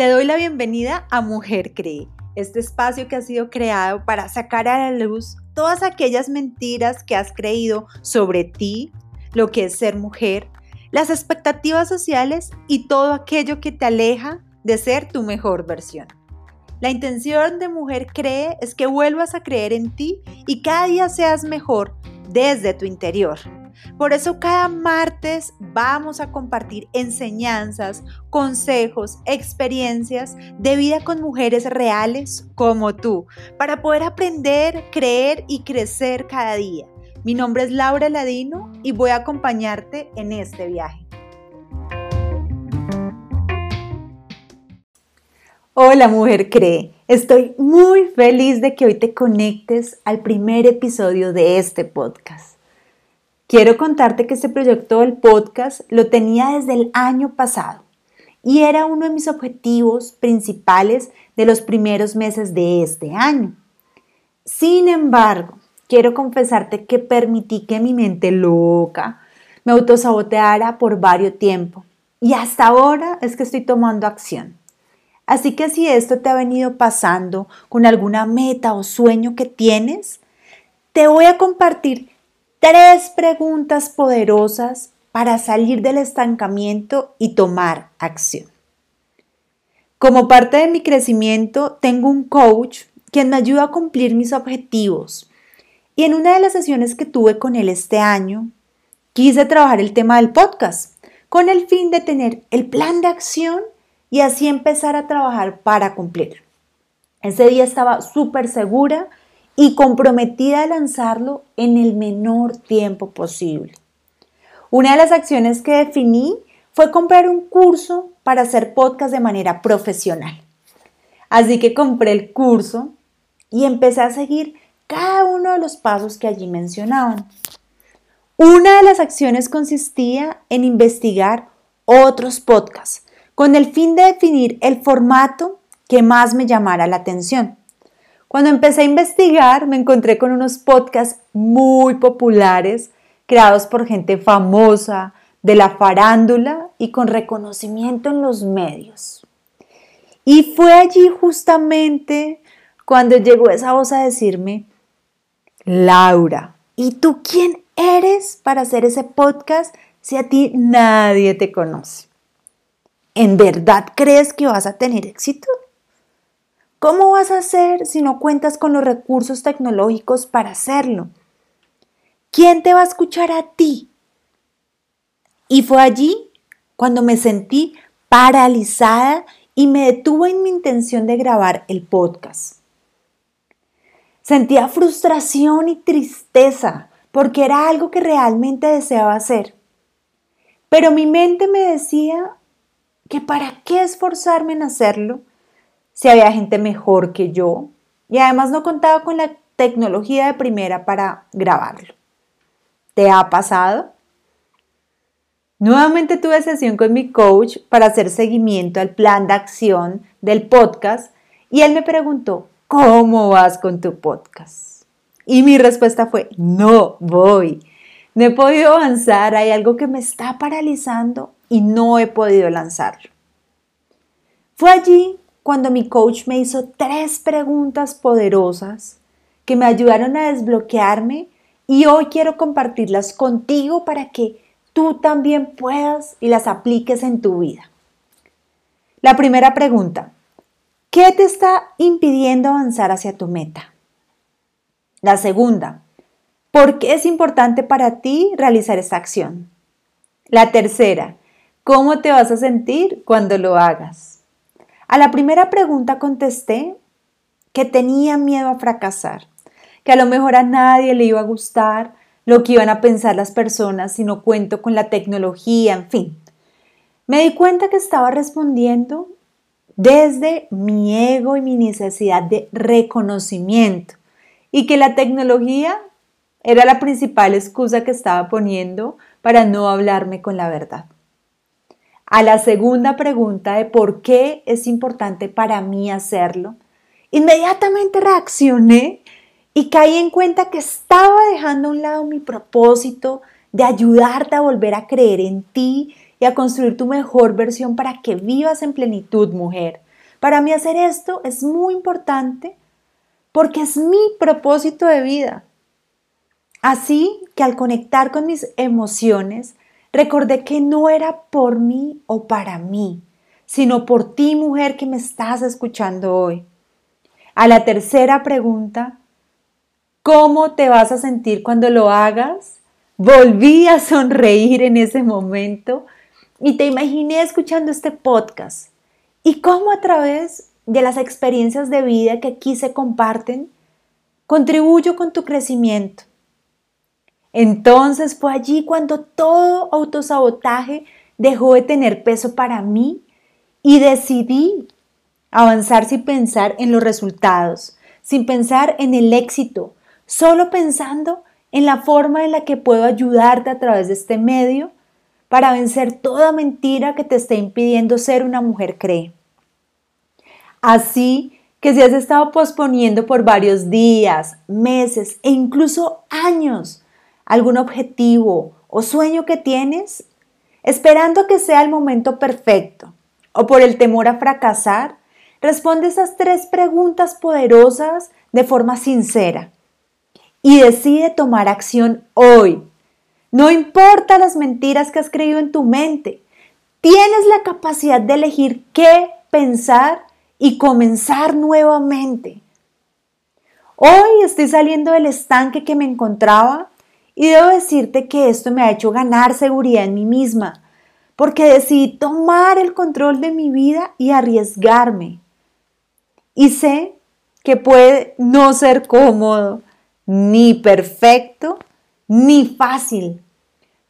Te doy la bienvenida a Mujer Cree, este espacio que ha sido creado para sacar a la luz todas aquellas mentiras que has creído sobre ti, lo que es ser mujer, las expectativas sociales y todo aquello que te aleja de ser tu mejor versión. La intención de Mujer Cree es que vuelvas a creer en ti y cada día seas mejor desde tu interior. Por eso cada martes vamos a compartir enseñanzas, consejos, experiencias de vida con mujeres reales como tú, para poder aprender, creer y crecer cada día. Mi nombre es Laura Ladino y voy a acompañarte en este viaje. Hola mujer cree, estoy muy feliz de que hoy te conectes al primer episodio de este podcast. Quiero contarte que este proyecto del podcast lo tenía desde el año pasado y era uno de mis objetivos principales de los primeros meses de este año. Sin embargo, quiero confesarte que permití que mi mente loca me autosaboteara por varios tiempo y hasta ahora es que estoy tomando acción. Así que si esto te ha venido pasando con alguna meta o sueño que tienes, te voy a compartir Tres preguntas poderosas para salir del estancamiento y tomar acción. Como parte de mi crecimiento, tengo un coach quien me ayuda a cumplir mis objetivos. Y en una de las sesiones que tuve con él este año, quise trabajar el tema del podcast con el fin de tener el plan de acción y así empezar a trabajar para cumplir. Ese día estaba súper segura y comprometida a lanzarlo en el menor tiempo posible. Una de las acciones que definí fue comprar un curso para hacer podcast de manera profesional. Así que compré el curso y empecé a seguir cada uno de los pasos que allí mencionaban. Una de las acciones consistía en investigar otros podcasts con el fin de definir el formato que más me llamara la atención. Cuando empecé a investigar, me encontré con unos podcasts muy populares, creados por gente famosa, de la farándula y con reconocimiento en los medios. Y fue allí justamente cuando llegó esa voz a decirme, Laura, ¿y tú quién eres para hacer ese podcast si a ti nadie te conoce? ¿En verdad crees que vas a tener éxito? ¿Cómo vas a hacer si no cuentas con los recursos tecnológicos para hacerlo? ¿Quién te va a escuchar a ti? Y fue allí cuando me sentí paralizada y me detuvo en mi intención de grabar el podcast. Sentía frustración y tristeza porque era algo que realmente deseaba hacer. Pero mi mente me decía que para qué esforzarme en hacerlo si había gente mejor que yo y además no contaba con la tecnología de primera para grabarlo. ¿Te ha pasado? Nuevamente tuve sesión con mi coach para hacer seguimiento al plan de acción del podcast y él me preguntó, ¿cómo vas con tu podcast? Y mi respuesta fue, no voy. No he podido avanzar, hay algo que me está paralizando y no he podido lanzarlo. Fue allí cuando mi coach me hizo tres preguntas poderosas que me ayudaron a desbloquearme y hoy quiero compartirlas contigo para que tú también puedas y las apliques en tu vida. La primera pregunta, ¿qué te está impidiendo avanzar hacia tu meta? La segunda, ¿por qué es importante para ti realizar esta acción? La tercera, ¿cómo te vas a sentir cuando lo hagas? A la primera pregunta contesté que tenía miedo a fracasar, que a lo mejor a nadie le iba a gustar lo que iban a pensar las personas si no cuento con la tecnología, en fin. Me di cuenta que estaba respondiendo desde mi ego y mi necesidad de reconocimiento y que la tecnología era la principal excusa que estaba poniendo para no hablarme con la verdad. A la segunda pregunta de por qué es importante para mí hacerlo, inmediatamente reaccioné y caí en cuenta que estaba dejando a un lado mi propósito de ayudarte a volver a creer en ti y a construir tu mejor versión para que vivas en plenitud, mujer, Para mí hacer esto es muy importante porque es mi propósito de vida. Así que al conectar con mis emociones, recordé que no era por mí o para mí, sino por ti, mujer que me estás escuchando hoy. A la tercera pregunta, ¿cómo te vas a sentir cuando lo hagas? Volví a sonreír en ese momento y te imaginé escuchando este podcast y cómo a través de las experiencias de vida que aquí se comparten, contribuyo con tu crecimiento. Entonces fue allí cuando todo autosabotaje dejó de tener peso para mí y decidí avanzar sin pensar en los resultados, sin pensar en el éxito, solo pensando en la forma en la que puedo ayudarte a través de este medio para vencer toda mentira que te esté impidiendo ser una mujer cree. Así que si has estado posponiendo por varios días, meses e incluso años algún objetivo o sueño que tienes, esperando que sea el momento perfecto o por el temor a fracasar, responde esas tres preguntas poderosas de forma sincera y decide tomar acción hoy. No importa las mentiras que has creído en tu mente, tienes la capacidad de elegir qué pensar y comenzar nuevamente. Hoy estoy saliendo del estanque que me encontraba y debo decirte que esto me ha hecho ganar seguridad en mí misma, porque decidí tomar el control de mi vida y arriesgarme. Y sé que puede no ser cómodo, ni perfecto, ni fácil.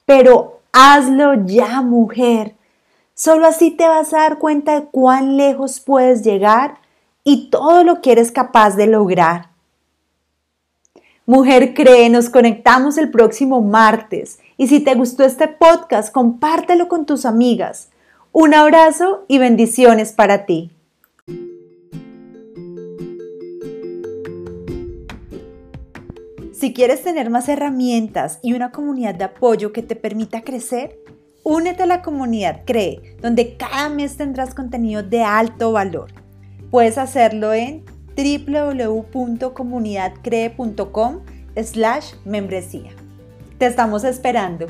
Pero hazlo ya, mujer. Solo así te vas a dar cuenta de cuán lejos puedes llegar y todo lo que eres capaz de lograr. Mujer Cree, nos conectamos el próximo martes y si te gustó este podcast, compártelo con tus amigas. Un abrazo y bendiciones para ti. Si quieres tener más herramientas y una comunidad de apoyo que te permita crecer, únete a la comunidad CREE, donde cada mes tendrás contenido de alto valor. Puedes hacerlo en www.comunidadcree.com slash membresía. Te estamos esperando.